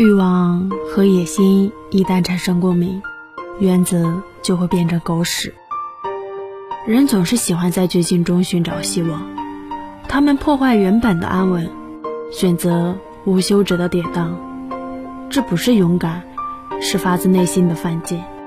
欲望和野心一旦产生共鸣原则就会变成狗屎。人总是喜欢在绝境中寻找希望他们破坏原本的安稳选择无休止的跌宕。这不是勇敢是发自内心的犯贱。